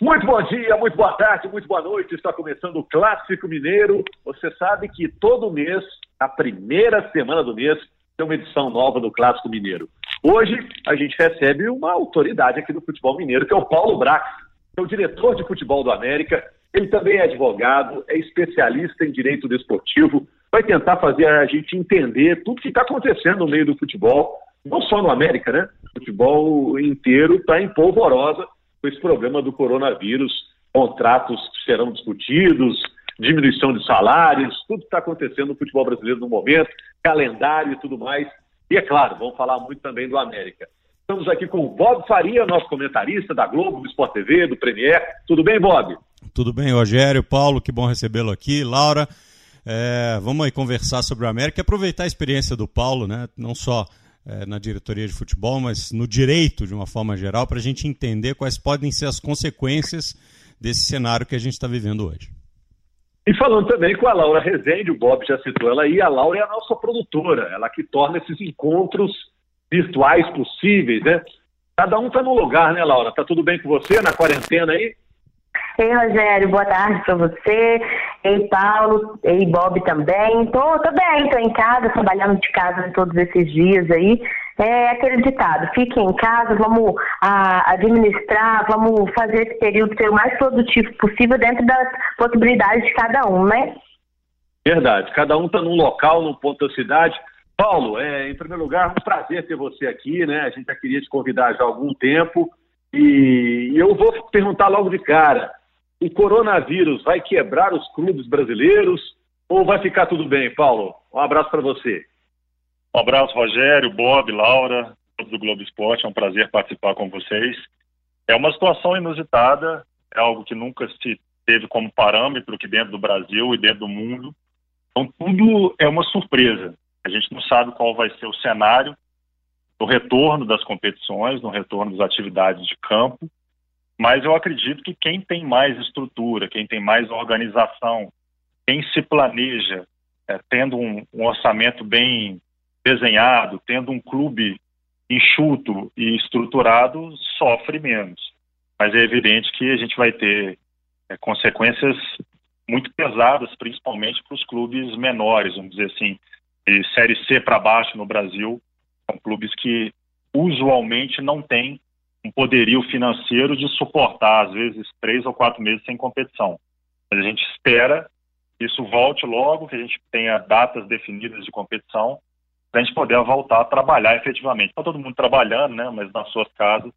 Muito bom dia, muito boa tarde, muito boa noite. Está começando o Clássico Mineiro. Você sabe que todo mês, a primeira semana do mês, tem uma edição nova do Clássico Mineiro. Hoje a gente recebe uma autoridade aqui do futebol mineiro, que é o Paulo Brax, que é o diretor de futebol do América. Ele também é advogado, é especialista em direito desportivo, vai tentar fazer a gente entender tudo que está acontecendo no meio do futebol, não só no América, né? O futebol inteiro está em polvorosa com esse problema do coronavírus, contratos que serão discutidos, diminuição de salários, tudo que está acontecendo no futebol brasileiro no momento, calendário e tudo mais. E é claro, vamos falar muito também do América. Estamos aqui com o Bob Faria, nosso comentarista da Globo, do Sport TV, do Premier. Tudo bem, Bob? Tudo bem, Rogério, Paulo, que bom recebê-lo aqui. Laura, é, vamos aí conversar sobre o América aproveitar a experiência do Paulo, né? não só é, na diretoria de futebol, mas no direito de uma forma geral, para a gente entender quais podem ser as consequências desse cenário que a gente está vivendo hoje. E falando também com a Laura Rezende, o Bob já citou ela aí, a Laura é a nossa produtora, ela que torna esses encontros virtuais possíveis, né? Cada um está no lugar, né, Laura? Tá tudo bem com você na quarentena aí? Ei, Rogério, boa tarde para você. Ei, Paulo. Ei, Bob também. Tô, tô bem, tô em casa, trabalhando de casa todos esses dias aí. É aquele ditado, fique em casa, vamos a, administrar, vamos fazer esse período ser o mais produtivo possível dentro das possibilidades de cada um, né? Verdade, cada um está num local, num ponto da cidade. Paulo, é, em primeiro lugar, um prazer ter você aqui, né? A gente já queria te convidar já há algum tempo. E eu vou perguntar logo de cara: o coronavírus vai quebrar os clubes brasileiros ou vai ficar tudo bem, Paulo? Um abraço para você. Um abraço, Rogério, Bob, Laura, todos do Globo Esporte. É um prazer participar com vocês. É uma situação inusitada, é algo que nunca se teve como parâmetro aqui dentro do Brasil e dentro do mundo. Então, tudo é uma surpresa. A gente não sabe qual vai ser o cenário no retorno das competições, no retorno das atividades de campo. Mas eu acredito que quem tem mais estrutura, quem tem mais organização, quem se planeja, é, tendo um, um orçamento bem desenhado, tendo um clube enxuto e estruturado, sofre menos. Mas é evidente que a gente vai ter é, consequências muito pesadas, principalmente para os clubes menores, vamos dizer assim, de Série C para baixo no Brasil, são clubes que usualmente não têm um poderio financeiro de suportar, às vezes, três ou quatro meses sem competição. Mas a gente espera que isso volte logo, que a gente tenha datas definidas de competição, para a gente poder voltar a trabalhar efetivamente. Está todo mundo trabalhando, né? mas nas suas casas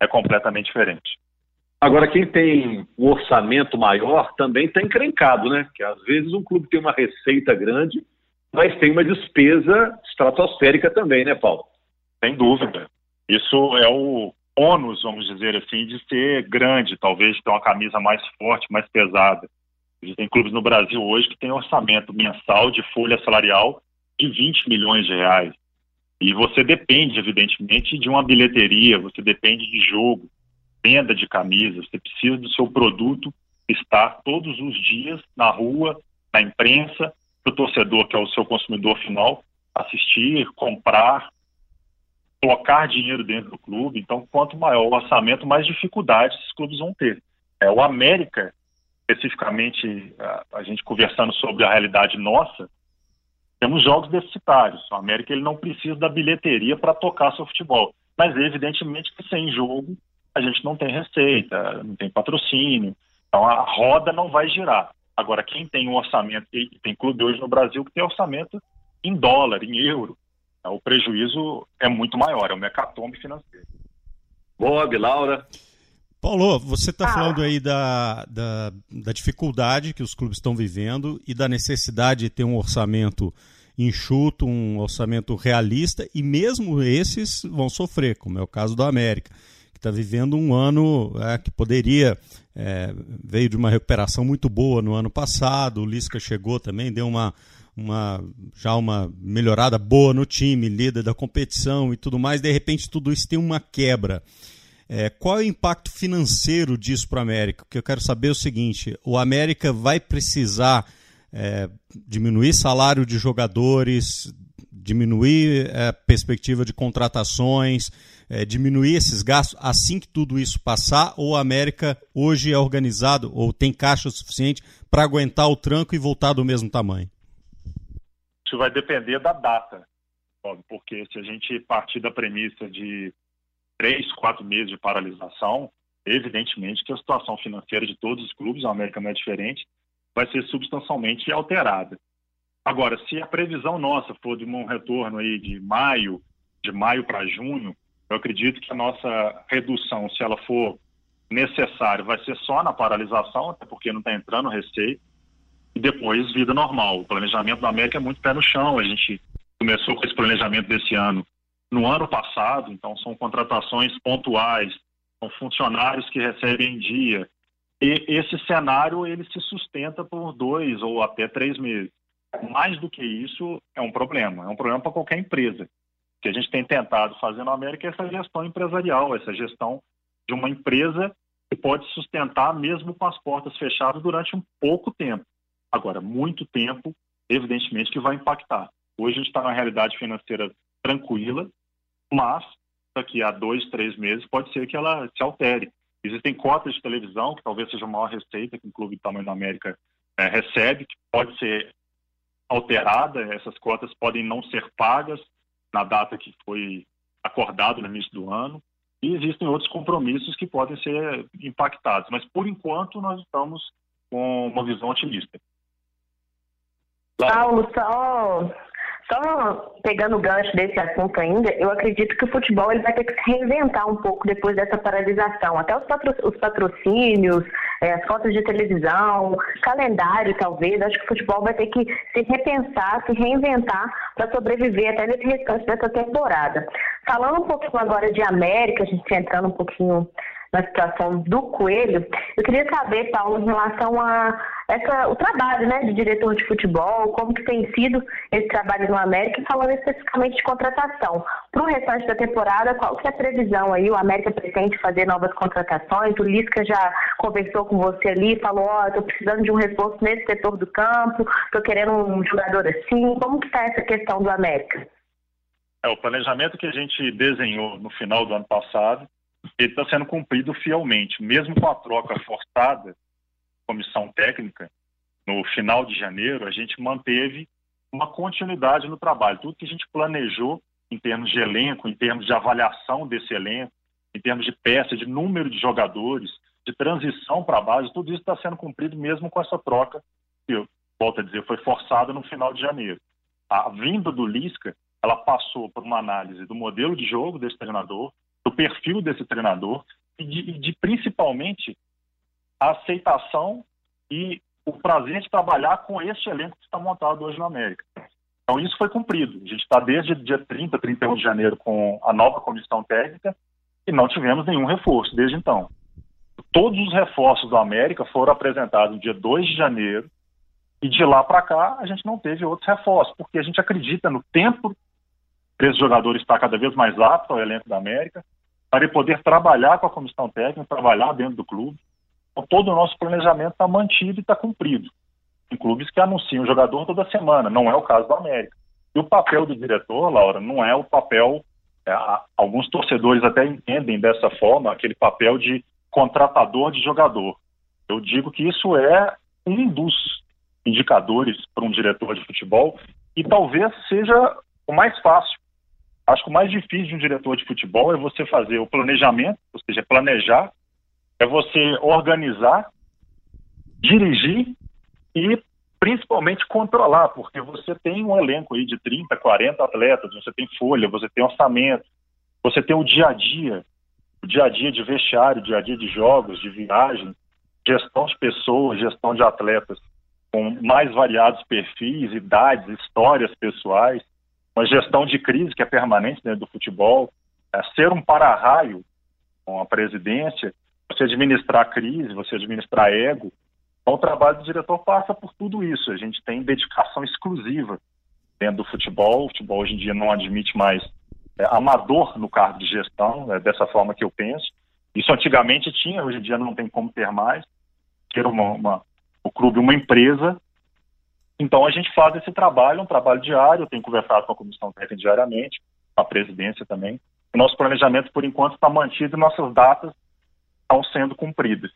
é completamente diferente. Agora, quem tem um orçamento maior também está encrencado, né? Que às vezes um clube tem uma receita grande, mas tem uma despesa estratosférica também, né, Paulo? Sem dúvida. Isso é o ônus, vamos dizer assim, de ser grande, talvez ter uma camisa mais forte, mais pesada. Existem clubes no Brasil hoje que têm orçamento mensal de folha salarial de 20 milhões de reais. E você depende, evidentemente, de uma bilheteria, você depende de jogo, venda de camisas, você precisa do seu produto estar todos os dias na rua, na imprensa, para o torcedor, que é o seu consumidor final, assistir, comprar, colocar dinheiro dentro do clube. Então, quanto maior o orçamento, mais dificuldades esses clubes vão ter. É, o América, especificamente, a, a, gente conversando sobre a realidade nossa, temos jogos deficitários. O América ele não precisa da bilheteria para tocar seu futebol. Mas, evidentemente, que sem jogo a gente não tem receita, não tem patrocínio. Então, a roda não vai girar. Agora, quem tem um orçamento, tem clube hoje no Brasil que tem orçamento em dólar, em euro, o prejuízo é muito maior, é um mecatombe financeiro. Bob, Laura. Paulo, você está ah. falando aí da, da, da, dificuldade que os clubes estão vivendo e da necessidade de ter um orçamento enxuto, um orçamento realista, e mesmo esses vão sofrer, como é o caso do América, que está vivendo um ano é, que poderia. É, veio de uma recuperação muito boa no ano passado, o Lisca chegou também, deu uma, uma já uma melhorada boa no time, líder da competição e tudo mais, de repente tudo isso tem uma quebra. É, qual é o impacto financeiro disso para o América? Que eu quero saber é o seguinte: o América vai precisar é, diminuir salário de jogadores, diminuir a é, perspectiva de contratações, é, diminuir esses gastos assim que tudo isso passar? Ou a América hoje é organizado ou tem caixa suficiente para aguentar o tranco e voltar do mesmo tamanho? Isso vai depender da data, porque se a gente partir da premissa de três, quatro meses de paralisação, evidentemente que a situação financeira de todos os clubes, a América não é diferente, vai ser substancialmente alterada. Agora, se a previsão nossa for de um retorno aí de maio, de maio para junho, eu acredito que a nossa redução, se ela for necessária, vai ser só na paralisação, até porque não está entrando receita, e depois vida normal. O planejamento da América é muito pé no chão. A gente começou com esse planejamento desse ano no ano passado, então são contratações pontuais, são funcionários que recebem em dia, e esse cenário ele se sustenta por dois ou até três meses. Mais do que isso, é um problema. É um problema para qualquer empresa. O que a gente tem tentado fazer na América é essa gestão empresarial, essa gestão de uma empresa que pode sustentar mesmo com as portas fechadas durante um pouco tempo. Agora, muito tempo, evidentemente que vai impactar. Hoje a gente está numa realidade financeira tranquila, mas daqui a dois, três meses pode ser que ela se altere. Existem cotas de televisão, que talvez seja a maior receita que um clube do tamanho da América é, recebe, que pode ser alterada, essas cotas podem não ser pagas na data que foi acordado no início do ano, e existem outros compromissos que podem ser impactados, mas por enquanto nós estamos com uma visão otimista. Paulo, só só pegando o gancho desse assunto ainda, eu acredito que o futebol ele vai ter que se reinventar um pouco depois dessa paralisação. Até os, patro, os patrocínios, é, as cotas de televisão, calendário talvez. Acho que o futebol vai ter que se repensar, se reinventar para sobreviver até nesse restante dessa temporada. Falando um pouquinho agora de América, a gente entrando um pouquinho na situação do Coelho, eu queria saber, Paulo, em relação a essa, o trabalho né, de diretor de futebol, como que tem sido esse trabalho no América, falando especificamente de contratação. Para o restante da temporada, qual que é a previsão aí? O América pretende fazer novas contratações? O Lisca já conversou com você ali, falou, ó, oh, estou precisando de um reforço nesse setor do campo, estou querendo um jogador assim. Como que está essa questão do América? É, o planejamento que a gente desenhou no final do ano passado ele está sendo cumprido fielmente, mesmo com a troca forçada, comissão técnica, no final de janeiro, a gente manteve uma continuidade no trabalho. Tudo que a gente planejou em termos de elenco, em termos de avaliação desse elenco, em termos de peça, de número de jogadores, de transição para a base, tudo isso está sendo cumprido mesmo com essa troca, que eu volto a dizer, foi forçada no final de janeiro. A vinda do Lisca, ela passou por uma análise do modelo de jogo desse treinador, do perfil desse treinador e de, de principalmente a aceitação e o prazer de trabalhar com este elenco que está montado hoje na América. Então, isso foi cumprido. A gente está desde dia 30, 31 de janeiro com a nova comissão técnica e não tivemos nenhum reforço desde então. Todos os reforços da América foram apresentados no dia 2 de janeiro e de lá para cá a gente não teve outros reforços, porque a gente acredita no tempo para esse jogador estar cada vez mais apto ao elenco da América, para poder trabalhar com a comissão técnica, trabalhar dentro do clube. Então, todo o nosso planejamento está mantido e está cumprido. Em clubes que anunciam o jogador toda semana, não é o caso do América. E o papel do diretor, Laura, não é o papel. É, alguns torcedores até entendem dessa forma, aquele papel de contratador de jogador. Eu digo que isso é um dos indicadores para um diretor de futebol e talvez seja o mais fácil. Acho que o mais difícil de um diretor de futebol é você fazer o planejamento, ou seja, planejar, é você organizar, dirigir e principalmente controlar, porque você tem um elenco aí de 30, 40 atletas, você tem folha, você tem orçamento, você tem o dia a dia, o dia a dia de vestiário, dia a dia de jogos, de viagem, gestão de pessoas, gestão de atletas com mais variados perfis, idades, histórias pessoais uma gestão de crise que é permanente dentro do futebol, é ser um para-raio com a presidência, você administrar crise, você administrar ego. Então, o trabalho do diretor passa por tudo isso. A gente tem dedicação exclusiva dentro do futebol. O futebol hoje em dia não admite mais é, amador no cargo de gestão, é dessa forma que eu penso. Isso antigamente tinha, hoje em dia não tem como ter mais. Ter uma, uma o clube uma empresa Então a gente faz esse trabalho, um trabalho diário, eu tenho conversado com a comissão técnica diariamente, com a presidência também. O nosso planejamento, por enquanto, está mantido e nossas datas estão sendo cumpridas.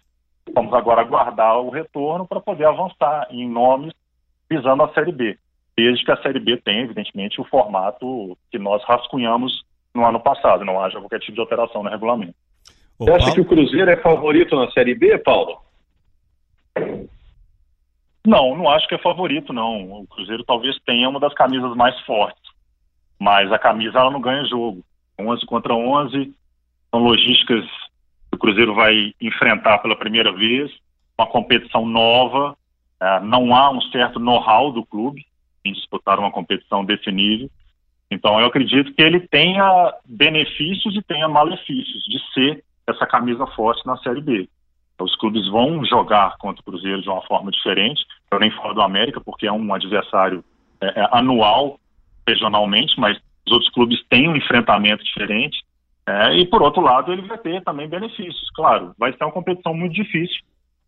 Vamos agora aguardar o retorno para poder avançar em nomes visando a Série B, desde que a Série B tenha, evidentemente, o formato que nós rascunhamos no ano passado, não haja qualquer tipo de alteração no regulamento. Você acha que o Cruzeiro é favorito na Série B, Paulo? Não, não acho que é favorito, não. O Cruzeiro talvez tenha uma das camisas mais fortes, mas a camisa ela não ganha jogo. 11 contra 11 são logísticas que o Cruzeiro vai enfrentar pela primeira vez, uma competição nova, é, não há um certo know-how do clube em disputar uma competição desse nível. Então eu acredito que ele tenha benefícios e tenha malefícios de ser essa camisa forte na Série B. Os clubes vão jogar contra o Cruzeiro de uma forma diferente. Eu nem falo do América, porque é um adversário é, é, anual, regionalmente, mas os outros clubes têm um enfrentamento diferente. É, e, por outro lado, ele vai ter também benefícios. Claro, vai ser uma competição muito difícil,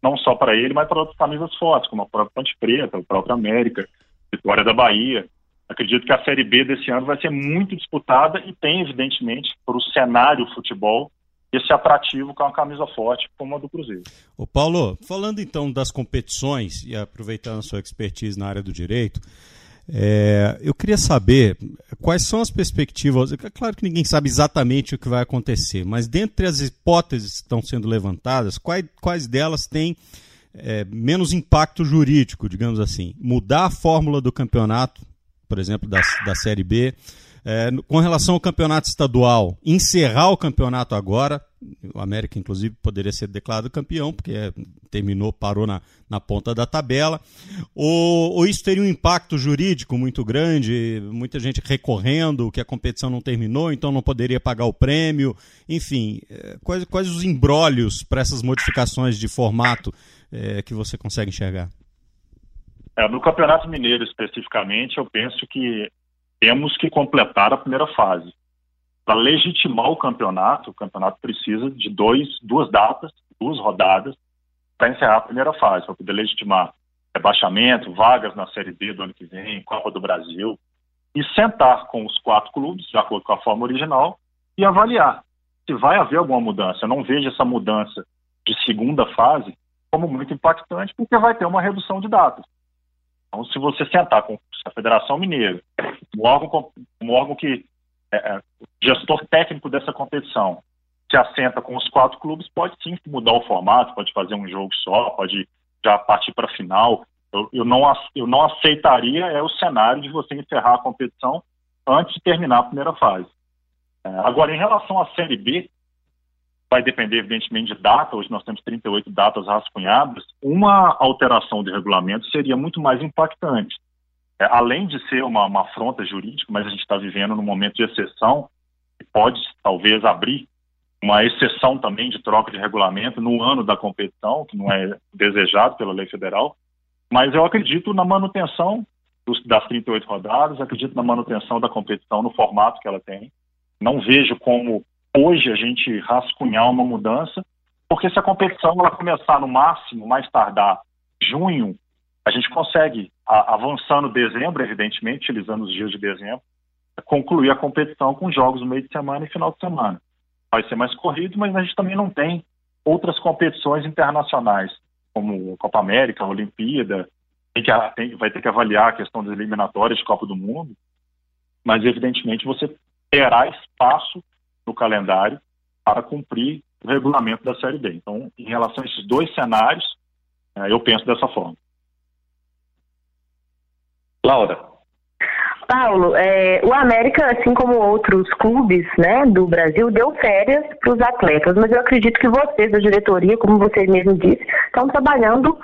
não só para ele, mas para outras camisas fortes, como a própria Ponte Preta, a própria América, Vitória da Bahia. Acredito que a Série B desse ano vai ser muito disputada e tem, evidentemente, para o cenário futebol, esse atrativo com uma camisa forte como a do Cruzeiro. O Paulo, falando então das competições e aproveitando a sua expertise na área do direito, é, eu queria saber quais são as perspectivas. É claro que ninguém sabe exatamente o que vai acontecer, mas dentre as hipóteses que estão sendo levantadas, quais, quais delas têm é, menos impacto jurídico, digamos assim? Mudar a fórmula do campeonato, por exemplo, da, da Série B, é, com relação ao campeonato estadual, encerrar o campeonato agora, o América, inclusive, poderia ser declarado campeão, porque é, terminou, parou na, na ponta da tabela. Ou, ou, isso teria um impacto jurídico muito grande, muita gente recorrendo que a competição não terminou, então não poderia pagar o prêmio. Enfim, é, quais, quais os embrólios para essas modificações de formato é, que você consegue enxergar? É, no Campeonato Mineiro, especificamente, eu penso que temos que completar a primeira fase. Para legitimar o campeonato, o campeonato precisa de dois, duas datas, duas rodadas, para encerrar a primeira fase, para poder legitimar rebaixamento, vagas na Série B do ano que vem, Copa do Brasil, e sentar com os quatro clubes, de acordo com a forma original, e avaliar se vai haver alguma mudança. Eu não vejo essa mudança de segunda fase como muito impactante, porque vai ter uma redução de datas. Então, se você sentar com a Federação Mineira, um órgão, um órgão que é, é, gestor técnico dessa competição, se assenta com os quatro clubes, pode sim mudar o formato, pode fazer um jogo só, pode já partir para a final. Eu, eu, não, eu não aceitaria é o cenário de você encerrar a competição antes de terminar a primeira fase. É, agora, em relação à Série B, vai depender, evidentemente, de data. Hoje nós temos 38 datas rascunhadas. Uma alteração de regulamento seria muito mais impactante. É, além de ser uma, uma afronta jurídica, mas a gente está vivendo num momento de exceção, pode talvez abrir uma exceção também de troca de regulamento no ano da competição, que não é desejado pela lei federal. Mas eu acredito na manutenção dos, das 38 rodadas, acredito na manutenção da competição no formato que ela tem. Não vejo como hoje a gente rascunhar uma mudança, porque se a competição ela começar no máximo, mais tardar, junho, a gente consegue, a, avançando dezembro, evidentemente, utilizando os dias de dezembro, concluir a competição com jogos no meio de semana e final de semana. Vai ser mais corrido, mas a gente também não tem outras competições internacionais, como Copa América, Olimpíada, tem que, tem, vai ter que avaliar a questão das eliminatórias de Copa do Mundo, mas evidentemente você terá espaço no calendário para cumprir o regulamento da Série B. Então, em relação a esses dois cenários, é, eu penso dessa forma. Laura. Paulo, é, o América, assim como outros clubes né, do Brasil, deu férias para os atletas, mas eu acredito que vocês, da diretoria, como você mesmo disse, estão trabalhando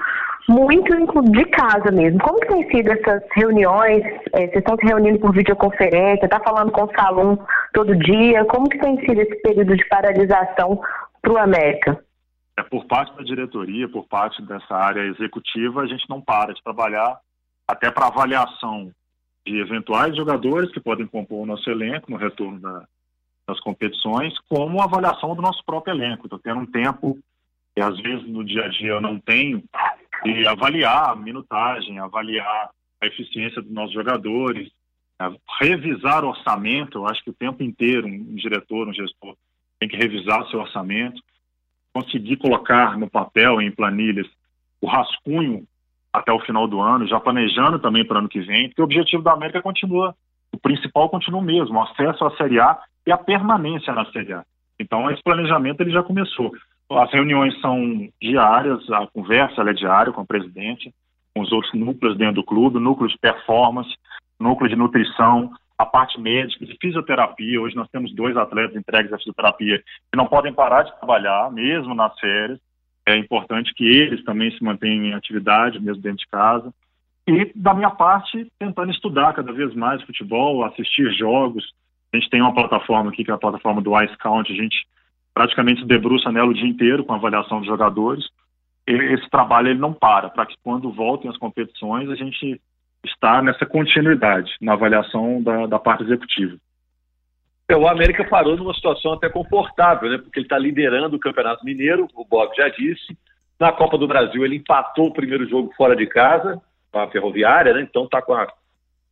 muito de casa mesmo. Como que tem sido essas reuniões? É, vocês estão se reunindo por videoconferência, está falando com o Salom todo dia? Como que tem sido esse período de paralisação para o América? É, por parte da diretoria, por parte dessa área executiva, a gente não para de trabalhar até para avaliação de eventuais jogadores que podem compor o nosso elenco no retorno da, das competições, como avaliação do nosso próprio elenco. Estou tendo um tempo que às vezes no dia a dia eu não tenho, e avaliar a minutagem, avaliar a eficiência dos nossos jogadores, revisar o orçamento. Eu acho que o tempo inteiro um, diretor, um gestor tem que revisar seu orçamento, conseguir colocar no papel, em planilhas, o rascunho até o final do ano, já planejando também para o ano que vem, porque o objetivo da América continua, o principal continua o mesmo, o acesso à Série A e a permanência na Série A. Então, esse planejamento ele já começou. As reuniões são diárias, a conversa é diária com o presidente, com os outros núcleos dentro do clube, núcleo de performance, núcleo de nutrição, a parte médica, de fisioterapia. Hoje nós temos dois atletas entregues à fisioterapia que não podem parar de trabalhar, mesmo nas férias. É importante que eles também se mantenham em atividade, mesmo dentro de casa. E, da minha parte, tentando estudar cada vez mais futebol, assistir jogos. A gente tem uma plataforma aqui, que é a plataforma do Ice Count. A gente praticamente debruça nela o dia inteiro com a avaliação dos jogadores. Esse trabalho ele não para, para que quando voltem as competições a gente está nessa continuidade na avaliação da, da parte executiva. É, o América parou numa situação até confortável, né? Porque ele está liderando o Campeonato Mineiro, o Bob já disse. Na Copa do Brasil ele empatou o primeiro jogo fora de casa, com a Ferroviária, né? Então está com a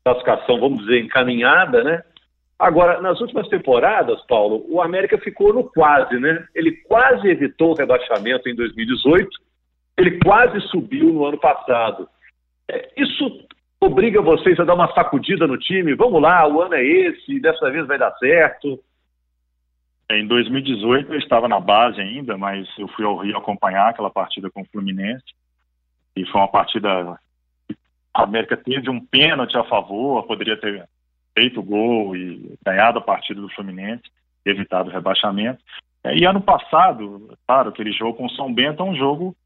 classificação, vamos dizer, encaminhada, né? Agora, nas últimas temporadas, Paulo, o América ficou no quase, né? Ele quase evitou o rebaixamento em 2018, ele quase subiu no ano passado. É, isso obriga vocês a dar uma sacudida no time? Vamos lá, o ano é esse, dessa vez vai dar certo. Em 2018 eu estava na base ainda, mas eu fui ao Rio acompanhar aquela partida com o Fluminense e foi uma partida a América teve um pênalti a favor, poderia ter feito o gol e ganhado a partida do Fluminense, evitado o rebaixamento. E ano passado, claro, aquele jogo com o São Bento é um jogo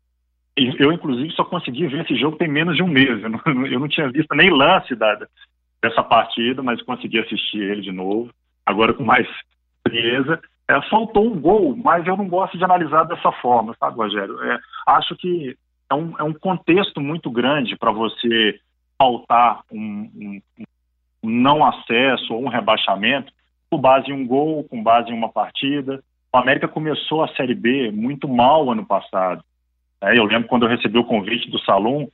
eu, inclusive, só consegui ver esse jogo tem menos de um mês. Eu não, eu não tinha visto nem lance da, dessa partida, mas consegui assistir ele de novo, agora com mais frieza. É, faltou um gol, mas eu não gosto de analisar dessa forma, sabe, Rogério? É, acho que é um, é um contexto muito grande para você faltar um, um, um não acesso ou um rebaixamento com base em um gol, com base em uma partida. O América começou a Série B muito mal ano passado. É, eu lembro quando eu recebi o convite do Salum,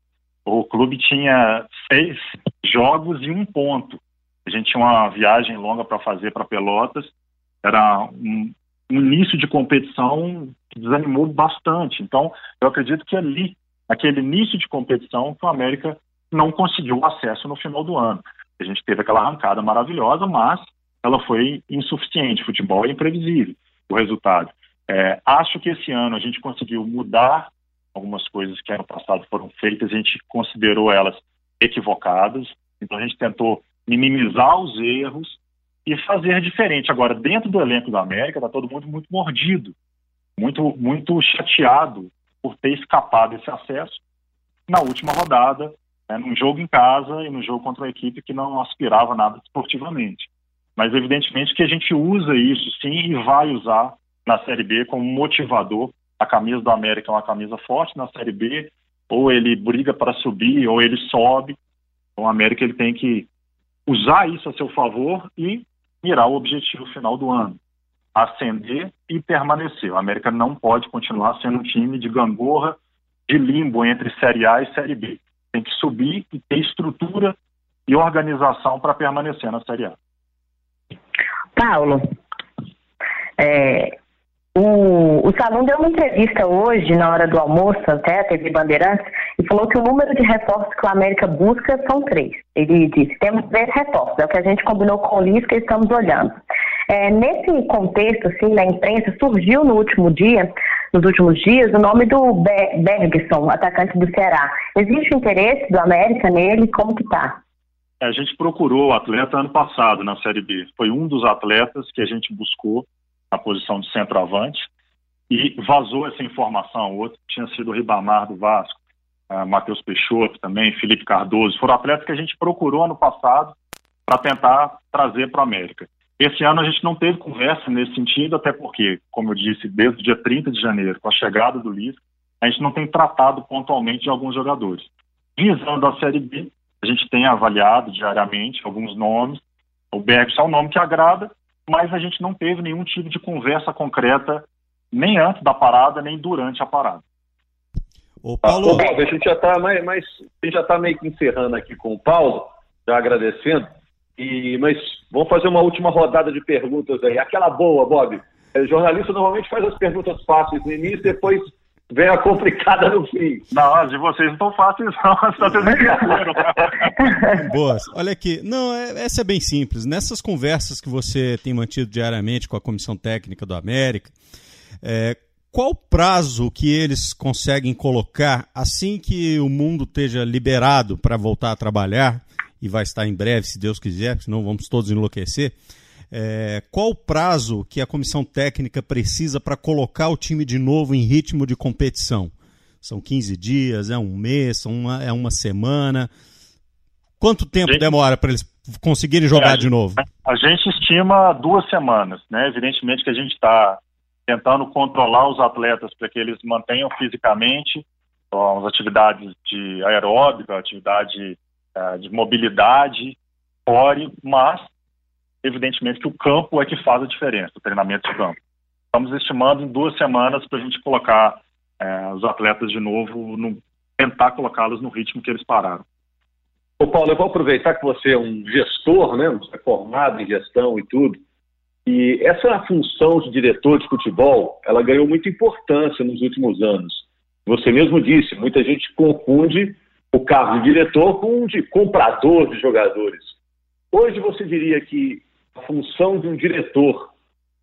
o clube tinha seis jogos e um ponto. A gente tinha uma viagem longa para fazer para Pelotas. Era um, um, início de competição que desanimou bastante. Então, eu acredito que ali, naquele início de competição, que o América não conseguiu acesso no final do ano. A gente teve aquela arrancada maravilhosa, mas ela foi insuficiente. Futebol é imprevisível, o resultado. É, acho que esse ano a gente conseguiu mudar algumas coisas que ano passado foram feitas, a gente considerou elas equivocadas, então a gente tentou minimizar os erros e fazer diferente. Agora, dentro do elenco da América, está todo mundo muito mordido, muito, muito chateado por ter escapado esse acesso na última rodada, né, num jogo em casa e no jogo contra uma equipe que não aspirava nada esportivamente. Mas, evidentemente, que a gente usa isso sim e vai usar na Série B como motivador a camisa do América é uma camisa forte na Série B, ou ele briga para subir, ou ele sobe. Então, o América ele tem que usar isso a seu favor e mirar o objetivo final do ano, ascender e permanecer. O América não pode continuar sendo um time de gangorra, de limbo entre Série A e Série B. Tem que subir e ter estrutura e organização para permanecer na Série A. Paulo, é, o, o Salão deu uma entrevista hoje, na hora do almoço, até a TV Bandeirantes, e falou que o número de reforços que o América busca são três. Ele disse: temos três reforços, é o que a gente combinou com o Lisca e estamos olhando. É, nesse contexto, assim, na imprensa, surgiu no último dia, nos últimos dias, o nome do Bergson, atacante do Ceará. Existe interesse do América nele? Como que tá? A gente procurou o atleta ano passado na Série B. Foi um dos atletas que a gente buscou na posição de centroavante, e vazou essa informação. O outro tinha sido o Ribamar do Vasco, uh, Matheus Peixoto também, Felipe Cardoso. Foram atletas que a gente procurou ano passado para tentar trazer para a América. Esse ano a gente não teve conversa nesse sentido, até porque, como eu disse, desde o dia 30 de janeiro, com a chegada do Lisca, a gente não tem tratado pontualmente de alguns jogadores. Visando a Série B, a gente tem avaliado diariamente alguns nomes. O Bergson é um nome que agrada, mas a gente não teve nenhum tipo de conversa concreta, nem antes da parada, nem durante a parada. Ô, Paulo... Ah, Paulo, a gente já está mais, mais, a gente já tá meio que encerrando aqui com o Paulo, já agradecendo. E, mas vamos fazer uma última rodada de perguntas aí. Aquela boa, Bob. O é, jornalista normalmente faz as perguntas fáceis no início, depois vem a complicada no fim. Não, as de vocês não estão fáceis, não. Boas. Olha aqui. Não, é, essa é bem simples. Nessas conversas que você tem mantido diariamente com a Comissão Técnica do América, é, qual prazo que eles conseguem colocar assim que o mundo esteja liberado para voltar a trabalhar? E vai estar em breve, se Deus quiser, senão vamos todos enlouquecer. É, qual o prazo que a comissão técnica precisa para colocar o time de novo em ritmo de competição? São 15 dias, é um mês, uma, é uma semana? Quanto tempo gente, demora para eles conseguirem jogar é, de novo? A gente estima duas semanas, né? Evidentemente que a gente está tentando controlar os atletas para que eles mantenham fisicamente as atividades de aeróbica, atividade de mobilidade, core, mas evidentemente que o campo é que faz a diferença, o treinamento de campo. Estamos estimando em duas semanas para a gente colocar é, os atletas de novo, no, tentar colocá-los no ritmo que eles pararam. Ô Paulo, eu vou aproveitar que você é um gestor, né? Você é formado em gestão e tudo. E essa função de diretor de futebol, ela ganhou muita importância nos últimos anos. Você mesmo disse, muita gente confunde o cargo de diretor com o de comprador de jogadores. Hoje você diria que a função de um diretor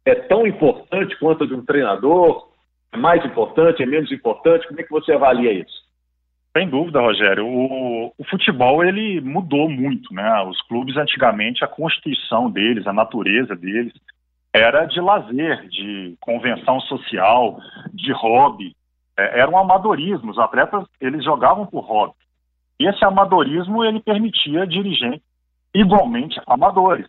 é tão importante quanto a de um treinador? É mais importante, é menos importante? Como é que você avalia isso? Sem dúvida, Rogério. O, o, futebol ele mudou muito, né? Os clubes antigamente, a constituição deles, a natureza deles, era de lazer, de convenção social, de hobby. É, era um amadorismo. Os atletas eles jogavam por hobby. Esse amadorismo ele permitia dirigentes igualmente amadores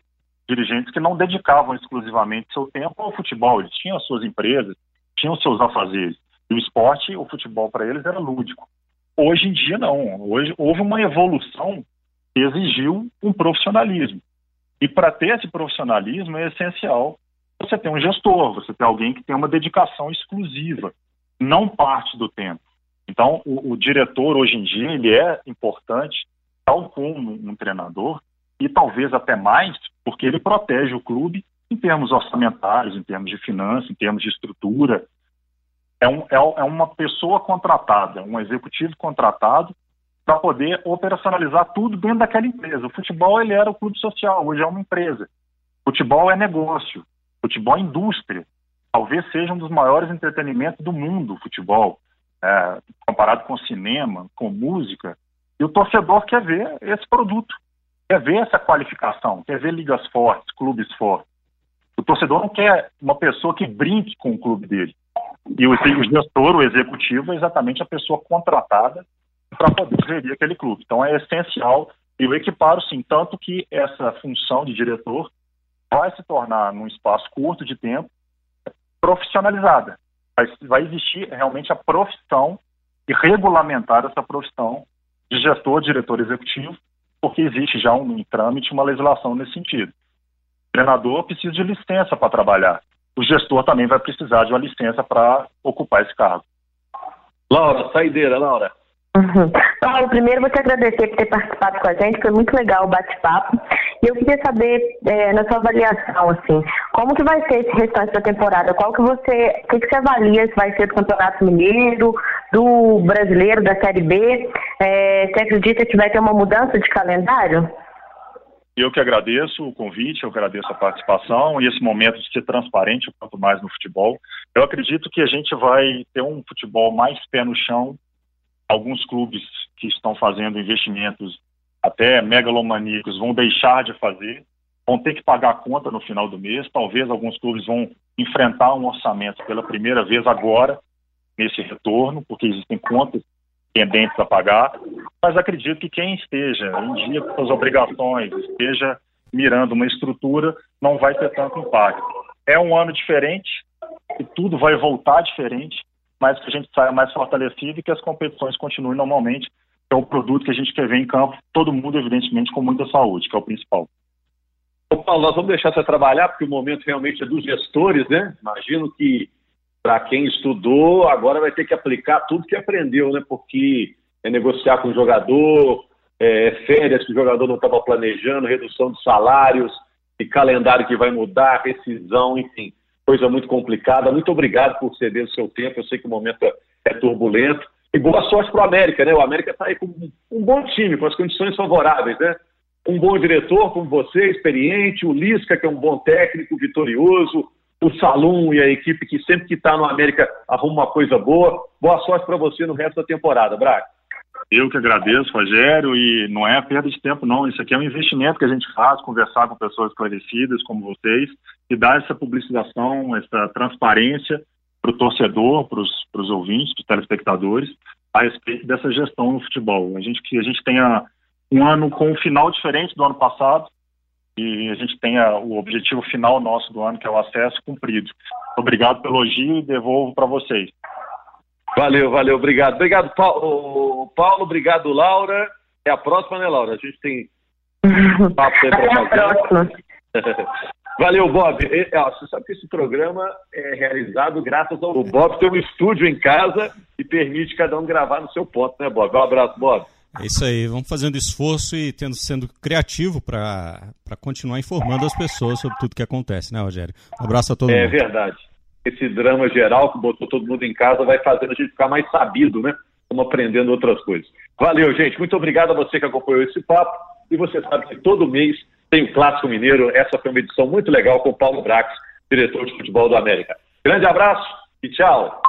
dirigentes que não dedicavam exclusivamente seu tempo ao futebol. Eles tinham suas empresas, tinham seus afazeres. E o esporte, o futebol para eles era lúdico. Hoje em dia, não. Hoje houve uma evolução que exigiu um profissionalismo. E para ter esse profissionalismo é essencial você ter um gestor, você ter alguém que tem uma dedicação exclusiva, não parte do tempo. Então, o, o diretor hoje em dia ele é importante, tal como um treinador, e talvez até mais, porque ele protege o clube em termos orçamentários, em termos de finanças, em termos de estrutura. É, um, é, é uma pessoa contratada, um executivo contratado para poder operacionalizar tudo dentro daquela empresa. O futebol ele era o clube social, hoje é uma empresa. Futebol é negócio, futebol é indústria. Talvez seja um dos maiores entretenimentos do mundo, o futebol, é, comparado com cinema, com música. E o torcedor quer ver esse produto quer ver essa qualificação, quer ver ligas fortes, clubes fortes. O torcedor não quer uma pessoa que brinque com o clube dele. E o, o gestor, o executivo, é exatamente a pessoa contratada para poder gerir aquele clube. Então é essencial, e eu equiparo sim, tanto que essa função de diretor vai se tornar, num espaço curto de tempo, profissionalizada. Vai, vai existir realmente a profissão e regulamentar essa profissão de gestor, diretor executivo, porque existe já um, em trâmite uma legislação nesse sentido. O treinador precisa de licença para trabalhar. O gestor também vai precisar de uma licença para ocupar esse cargo. Laura, saideira, Laura. Uhum. Paulo, primeiro vou te agradecer por ter participado com a gente, foi muito legal o bate-papo. E eu queria saber, é, na sua avaliação, assim, como que vai ser esse restante da temporada? Qual que você, o que, que você avalia se vai ser do Campeonato Mineiro, do Brasileiro, da Série B? É, você acredita que vai ter uma mudança de calendário? Eu que agradeço o convite, eu agradeço a participação e esse momento de ser transparente, quanto mais no futebol. Eu acredito que a gente vai ter um futebol mais pé no chão alguns clubes que estão fazendo investimentos até megalomaníacos vão deixar de fazer, vão ter que pagar a conta no final do mês. Talvez alguns clubes vão enfrentar um orçamento pela primeira vez agora, nesse retorno, porque existem contas pendentes a pagar. Mas acredito que quem esteja em dia com suas obrigações, esteja mirando uma estrutura, não vai ter tanto impacto. É um ano diferente e tudo vai voltar diferente mas que a gente saia mais fortalecido e que as competições continuem normalmente, que é o produto que a gente quer ver em campo, todo mundo, evidentemente, com muita saúde, que é o principal. Ô Paulo, nós vamos deixar você trabalhar, porque o momento realmente é dos gestores, né? Imagino que para quem estudou, agora vai ter que aplicar tudo que aprendeu, né? Porque é negociar com o jogador, é, férias que o jogador não estava planejando, redução de salários, e calendário que vai mudar, rescisão, enfim, coisa muito complicada. Muito obrigado por ceder o seu tempo. Eu sei que o momento é, é turbulento. E boa sorte para o América, né? O América está aí com um bom time, com as condições favoráveis, né? Um bom diretor como você, experiente, o Lisca, que é um bom técnico, vitorioso, o Salum e a equipe que sempre que está no América arruma uma coisa boa. Boa sorte para você no resto da temporada, Braga. Eu que agradeço, Rogério, e não é perda de tempo, não. Isso aqui é um investimento que a gente faz, conversar com pessoas esclarecidas como vocês e dar essa publicização, essa transparência para o torcedor, para os ouvintes, para os telespectadores, a respeito dessa gestão no futebol. A gente que a gente tenha um ano com um final diferente do ano passado e a gente tenha o objetivo final nosso do ano, que é o acesso cumprido. Obrigado pelo elogio e devolvo para vocês. Valeu, valeu, obrigado. Obrigado, Paulo, Paulo obrigado, Laura. É a próxima, né, Laura? A gente tem papo aí Valeu, Bob. E, ó, você sabe que esse programa é realizado graças ao o Bob ter um estúdio em casa e permite cada um gravar no seu ponto, né, Bob? Um abraço, Bob. É isso aí, vamos fazendo esforço e tendo, sendo criativo para continuar informando as pessoas sobre tudo que acontece, né, Rogério? Um abraço a todo é mundo. É verdade esse drama geral que botou todo mundo em casa vai fazendo a gente ficar mais sabido, né? Estamos aprendendo outras coisas. Valeu, gente. Muito obrigado a você que acompanhou esse papo. E você sabe que todo mês tem o Clássico Mineiro. Essa foi uma edição muito legal com o Paulo Brax, diretor de futebol do América. Grande abraço e tchau.